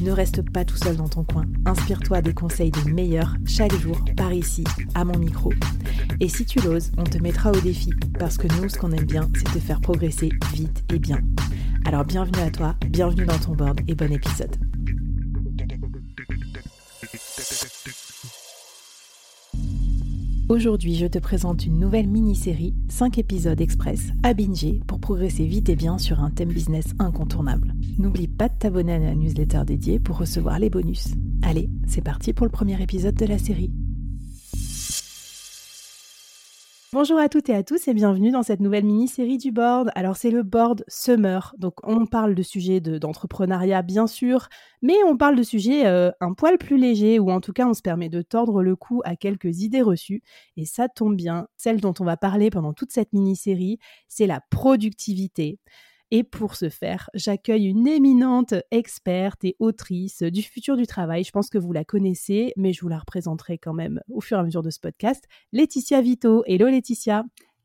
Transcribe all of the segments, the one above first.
Ne reste pas tout seul dans ton coin. Inspire-toi des conseils des meilleurs chaque jour par ici, à mon micro. Et si tu l'oses, on te mettra au défi parce que nous, ce qu'on aime bien, c'est te faire progresser vite et bien. Alors bienvenue à toi, bienvenue dans ton board et bon épisode. Aujourd'hui, je te présente une nouvelle mini-série, 5 épisodes express à binger pour progresser vite et bien sur un thème business incontournable. N'oublie pas de t'abonner à la newsletter dédiée pour recevoir les bonus. Allez, c'est parti pour le premier épisode de la série. Bonjour à toutes et à tous et bienvenue dans cette nouvelle mini-série du board. Alors c'est le board Summer, donc on parle de sujets d'entrepreneuriat bien sûr, mais on parle de sujets euh, un poil plus légers ou en tout cas on se permet de tordre le cou à quelques idées reçues et ça tombe bien. Celle dont on va parler pendant toute cette mini-série, c'est la productivité. Et pour ce faire, j'accueille une éminente experte et autrice du futur du travail. Je pense que vous la connaissez, mais je vous la représenterai quand même au fur et à mesure de ce podcast. Laetitia Vito. Hello Laetitia.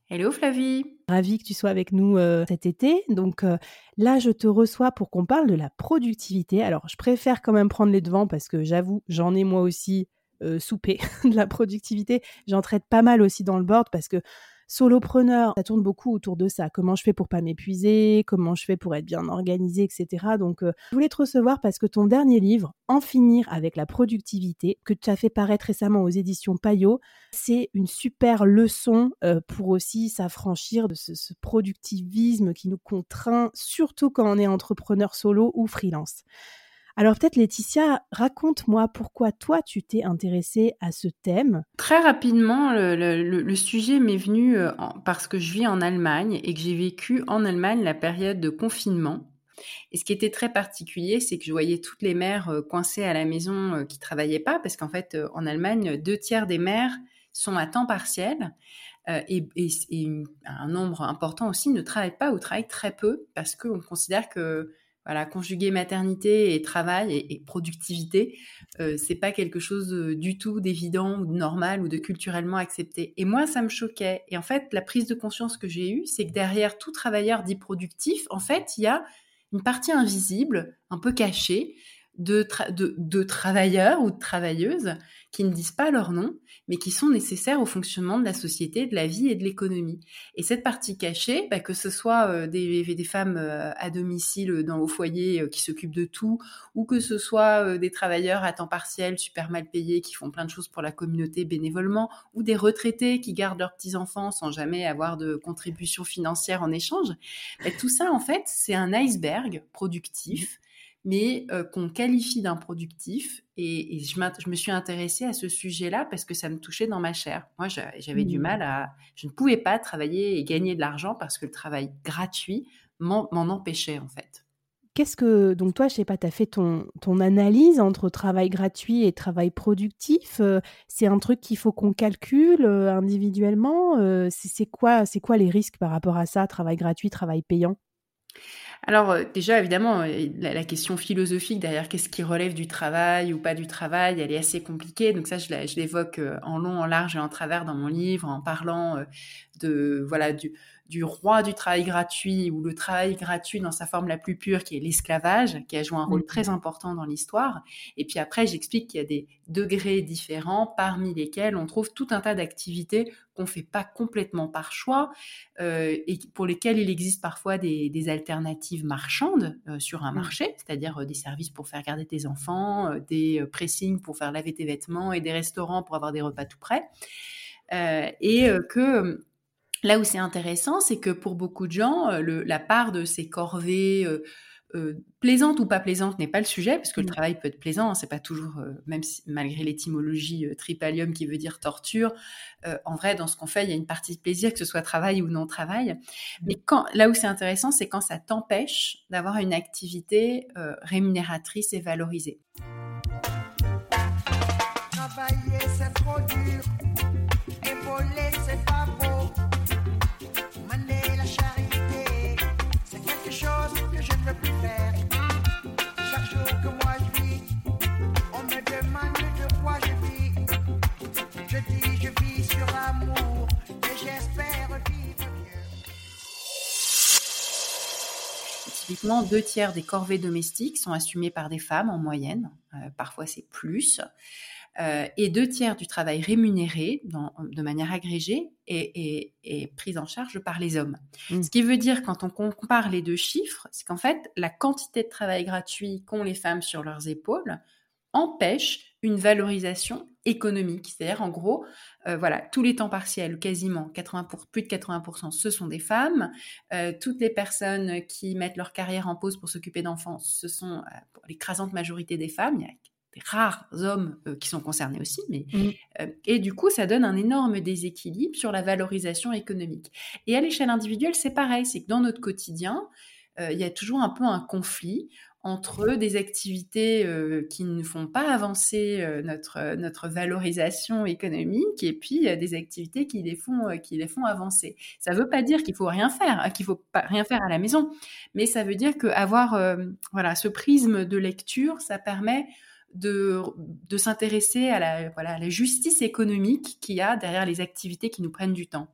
Hello Flavie. Ravie que tu sois avec nous euh, cet été. Donc euh, là, je te reçois pour qu'on parle de la productivité. Alors, je préfère quand même prendre les devants parce que j'avoue, j'en ai moi aussi euh, soupé de la productivité. J'en traite pas mal aussi dans le board parce que solopreneur, ça tourne beaucoup autour de ça. Comment je fais pour pas m'épuiser, comment je fais pour être bien organisé, etc. Donc, euh, je voulais te recevoir parce que ton dernier livre, En finir avec la productivité, que tu as fait paraître récemment aux éditions Payot, c'est une super leçon euh, pour aussi s'affranchir de ce, ce productivisme qui nous contraint, surtout quand on est entrepreneur solo ou freelance. Alors peut-être Laetitia, raconte-moi pourquoi toi tu t'es intéressée à ce thème. Très rapidement, le, sujet m'est venu euh, parce que je vis en Allemagne et que j'ai vécu en Allemagne la période de confinement. Et ce qui était très particulier, c'est que je voyais toutes les mères euh, coincées à la maison euh, qui travaillaient pas, parce qu'en fait, en Allemagne, deux tiers des mères sont à temps partiel. et, un nombre important aussi ne travaillent pas ou travaillent très peu parce qu'on considère que conjuguer maternité et travail et, productivité, euh, c'est pas quelque chose euh, du tout d'évident ou de normal ou de culturellement accepté. Et moi, ça me choquait. Et en fait, la prise de conscience que j'ai eue, c'est que derrière tout travailleur dit productif, en fait, il y a une partie invisible, un peu cachée, de, travailleurs ou de travailleuses qui ne disent pas leur nom, mais qui sont nécessaires au fonctionnement de la société, de la vie et de l'économie. Et cette partie cachée, bah, que ce soit euh, des, femmes euh, à domicile dans au foyer euh, qui s'occupent de tout, ou que ce soit des travailleurs à temps partiel super mal payés qui font plein de choses pour la communauté bénévolement, ou des retraités qui gardent leurs petits-enfants sans jamais avoir de contribution financière en échange, bah, tout ça, en fait, c'est un iceberg productif mais euh, qu'on qualifie d'improductif. Et, et je, je, me suis intéressée à ce sujet-là parce que ça me touchait dans ma chair. Moi, j'avais du mmh. mal à... Je ne pouvais pas travailler et gagner de l'argent parce que le travail gratuit m'en empêchait, en fait. Qu'est-ce que... Donc toi, je sais pas, tu as fait ton, ton analyse entre travail gratuit et travail productif. Euh, c'est un truc qu'il faut qu'on calcule euh, individuellement. c'est quoi, quoi les risques par rapport à ça, travail gratuit, travail payant? Alors euh, déjà, évidemment, euh, la, question philosophique derrière qu'est-ce qui relève du travail ou pas du travail, elle est assez compliquée. Donc ça, je l'évoque euh, en long, en large et en travers dans mon livre, en parlant de voilà du, du roi du travail gratuit ou le travail gratuit dans sa forme la plus pure qui est l'esclavage, qui a joué un rôle très important dans l'histoire. Et puis après, j'explique qu'il y a des degrés différents parmi lesquels on trouve tout un tas d'activités qu'on fait pas complètement par choix euh, et pour lesquelles il existe parfois des, alternatives marchandes euh, sur un mmh. marché, c'est-à-dire euh, des services pour faire garder tes enfants, des pressings pour faire laver tes vêtements et des restaurants pour avoir des repas tout prêts. et que Là où c'est intéressant, c'est que pour beaucoup de gens, la part de ces corvées euh, plaisante ou pas plaisante n'est pas le sujet, parce que le mm. travail peut être plaisant, hein, c'est pas toujours, euh, même si, malgré l'étymologie euh, tripalium qui veut dire torture, en vrai, dans ce qu'on fait, il y a une partie de plaisir, que ce soit travail ou non travail. Mm. Mais quand, là où c'est intéressant, c'est quand ça t'empêche d'avoir une activité rémunératrice et valorisée. Travailler, c'est trop dur. Typiquement, deux tiers des corvées domestiques sont assumées par des femmes en moyenne, euh, parfois c'est plus, euh, et deux tiers du travail rémunéré de manière agrégée est, est, pris en charge par les hommes. Mmh. Ce qui veut dire, quand on compare les deux chiffres, c'est qu'en fait, la quantité de travail gratuit qu'ont les femmes sur leurs épaules empêche une valorisation économique. C'est-à-dire, en gros, euh, voilà, tous les temps partiels, quasiment 80 pour, plus de 80%, ce sont des femmes. Euh, toutes les personnes qui mettent leur carrière en pause pour s'occuper d'enfants, ce sont euh, l'écrasante majorité des femmes. Il y a des rares hommes qui sont concernés aussi, mais mmh. et du coup, ça donne un énorme déséquilibre sur la valorisation économique. Et à l'échelle individuelle, c'est pareil, c'est que dans notre quotidien, il y a toujours un peu un conflit entre des activités euh, qui ne font pas avancer euh, notre, notre valorisation économique et puis des activités qui les font, euh, qui les font avancer. Ça ne veut pas dire qu'il faut rien faire, hein, qu'il faut pas rien faire à la maison, mais ça veut dire qu'avoir voilà, ce prisme de lecture, ça permet de, de s'intéresser à la, voilà, à la justice économique qu'il y a derrière les activités qui nous prennent du temps.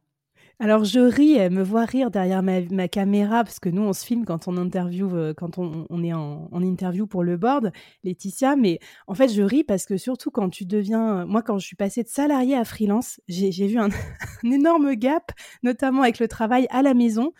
Alors je ris, elle me voit rire derrière ma, caméra parce que nous on se filme quand on interview, euh, quand on, est en, interview pour le board, Laetitia. Mais en fait je ris parce que surtout quand tu deviens, moi quand je suis passée de salarié à freelance, j'ai vu un, un énorme gap, notamment avec le travail à la maison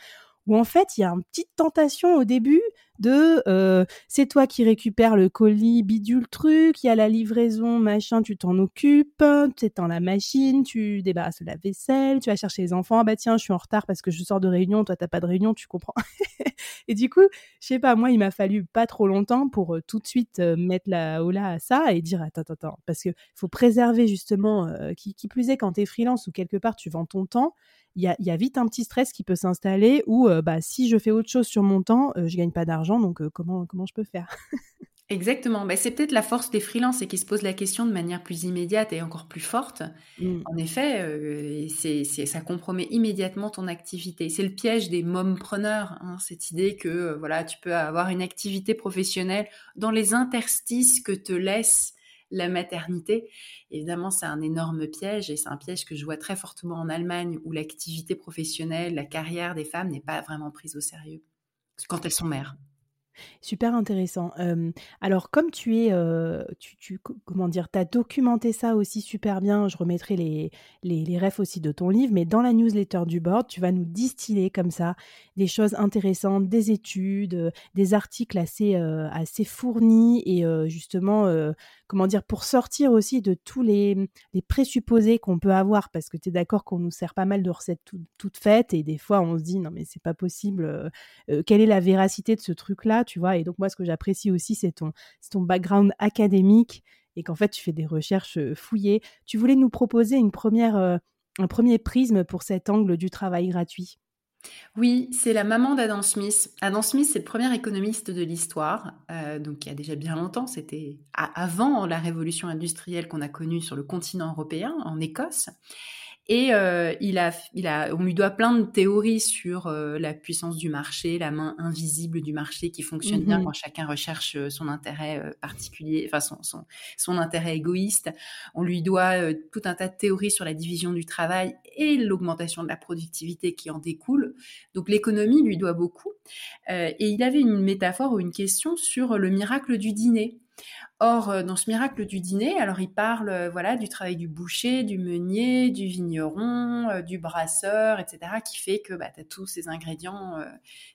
où en fait il y a une petite tentation au début de euh, c'est toi qui récupères le colis bidule truc, il y a la livraison machin, tu t'en occupes, tu dans la machine, tu débarrasses la vaisselle, tu vas chercher les enfants, ah bah tiens je suis en retard parce que je sors de réunion, toi t'as pas de réunion, tu comprends. et du coup, je sais pas, moi il m'a fallu pas trop longtemps pour euh, tout de suite euh, mettre la hola à ça et dire attends attends attends parce que faut préserver justement qui, qui plus est quand tu es freelance ou quelque part tu vends ton temps il y a, vite un petit stress qui peut s'installer où euh, bah, si je fais autre chose sur mon temps, je euh, je gagne pas d'argent, donc euh, comment, comment je peux faire? Exactement. Bah, c'est peut-être la force des freelances et qui se posent la question de manière plus immédiate et encore plus forte. Mmh. En effet, c'est, ça compromet immédiatement ton activité. C'est le piège des mompreneurs, hein, cette idée que voilà, tu peux avoir une activité professionnelle dans les interstices que te laisse la maternité. Évidemment, c'est un énorme piège et c'est un piège que je vois très fortement en Allemagne où l'activité professionnelle, la carrière des femmes n'est pas vraiment prise au sérieux quand elles sont mères. Super intéressant. alors, comme tu es, tu, comment dire, as documenté ça aussi super bien. Je remettrai les, les, refs aussi de ton livre, mais dans la newsletter du board, tu vas nous distiller comme ça des choses intéressantes, des études, des articles assez, assez fournis et justement, comment dire, pour sortir aussi de tous les, les présupposés qu'on peut avoir, parce que tu es d'accord qu'on nous sert pas mal de recettes toutes faites et des fois on se dit non mais c'est pas possible, quelle est la véracité de ce truc-là? Tu vois. Et donc, moi, ce que j'apprécie aussi, c'est ton, ton background académique et qu'en fait, tu fais des recherches fouillées. Tu voulais nous proposer une première, un premier prisme pour cet angle du travail gratuit? Oui, c'est la maman d'Adam Smith. Adam Smith, c'est le premier économiste de l'histoire, donc il y a déjà bien longtemps, c'était avant la révolution industrielle qu'on a connue sur le continent européen, en Écosse. Et euh, il a, il a, on lui doit plein de théories sur euh, la puissance du marché, la main invisible du marché qui fonctionne bien mmh quand chacun recherche euh, son intérêt particulier, enfin son, son, son, intérêt égoïste. On lui doit tout un tas de théories sur la division du travail et l'augmentation de la productivité qui en découle. Donc l'économie lui doit beaucoup. et il avait une métaphore ou une question sur le miracle du dîner. Or, euh, dans ce miracle du dîner, alors il parle euh, voilà du travail du boucher, du meunier, du vigneron, euh, du brasseur, etc., qui fait que bah, tu as tous ces ingrédients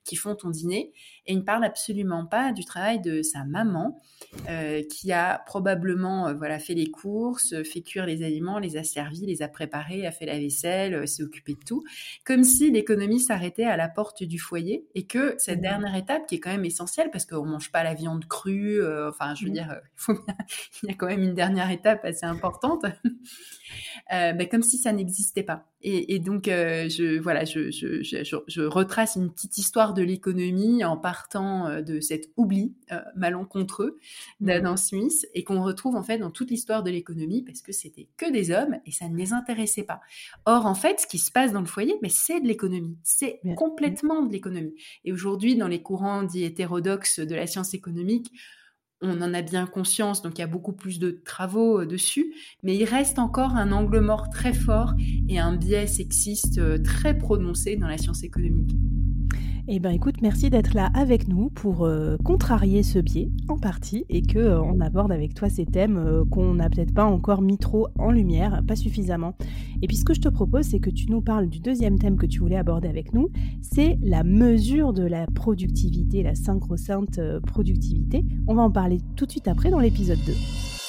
qui font ton dîner. Et il ne parle absolument pas du travail de sa maman, qui a probablement voilà fait les courses, fait cuire les aliments, les a servis, les a préparés, a fait la vaisselle, s'est occupé de tout, comme si l'économie s'arrêtait à la porte du foyer et que cette mmh dernière étape, qui est quand même essentielle, parce qu'on mange pas la viande crue, enfin, je veux mmh dire il y a quand même une dernière étape assez importante, euh, ben, comme si ça n'existait pas. Et, donc, euh, je, voilà, je, je, je, retrace une petite histoire de l'économie en partant euh, de cet oubli malencontreux d'Adam Smith et qu'on retrouve en fait dans toute l'histoire de l'économie parce que c'était que des hommes et ça ne les intéressait pas. Or, en fait, ce qui se passe dans le foyer, mais ben, c'est de l'économie. C'est complètement de l'économie. Et aujourd'hui, dans les courants dits hétérodoxes de la science économique, on en a bien conscience, donc il y a beaucoup plus de travaux euh, dessus, mais il reste encore un angle mort très fort et un biais sexiste euh, très prononcé dans la science économique. Eh bien écoute, merci d'être là avec nous pour euh, contrarier ce biais en partie et que euh, on aborde avec toi ces thèmes euh, qu'on n'a peut-être pas encore mis trop en lumière, pas suffisamment. Et puis ce que je te propose, c'est que tu nous parles du deuxième thème que tu voulais aborder avec nous, c'est la mesure de la productivité, la synchro productivité. On va en parler tout de suite après dans l'épisode 2.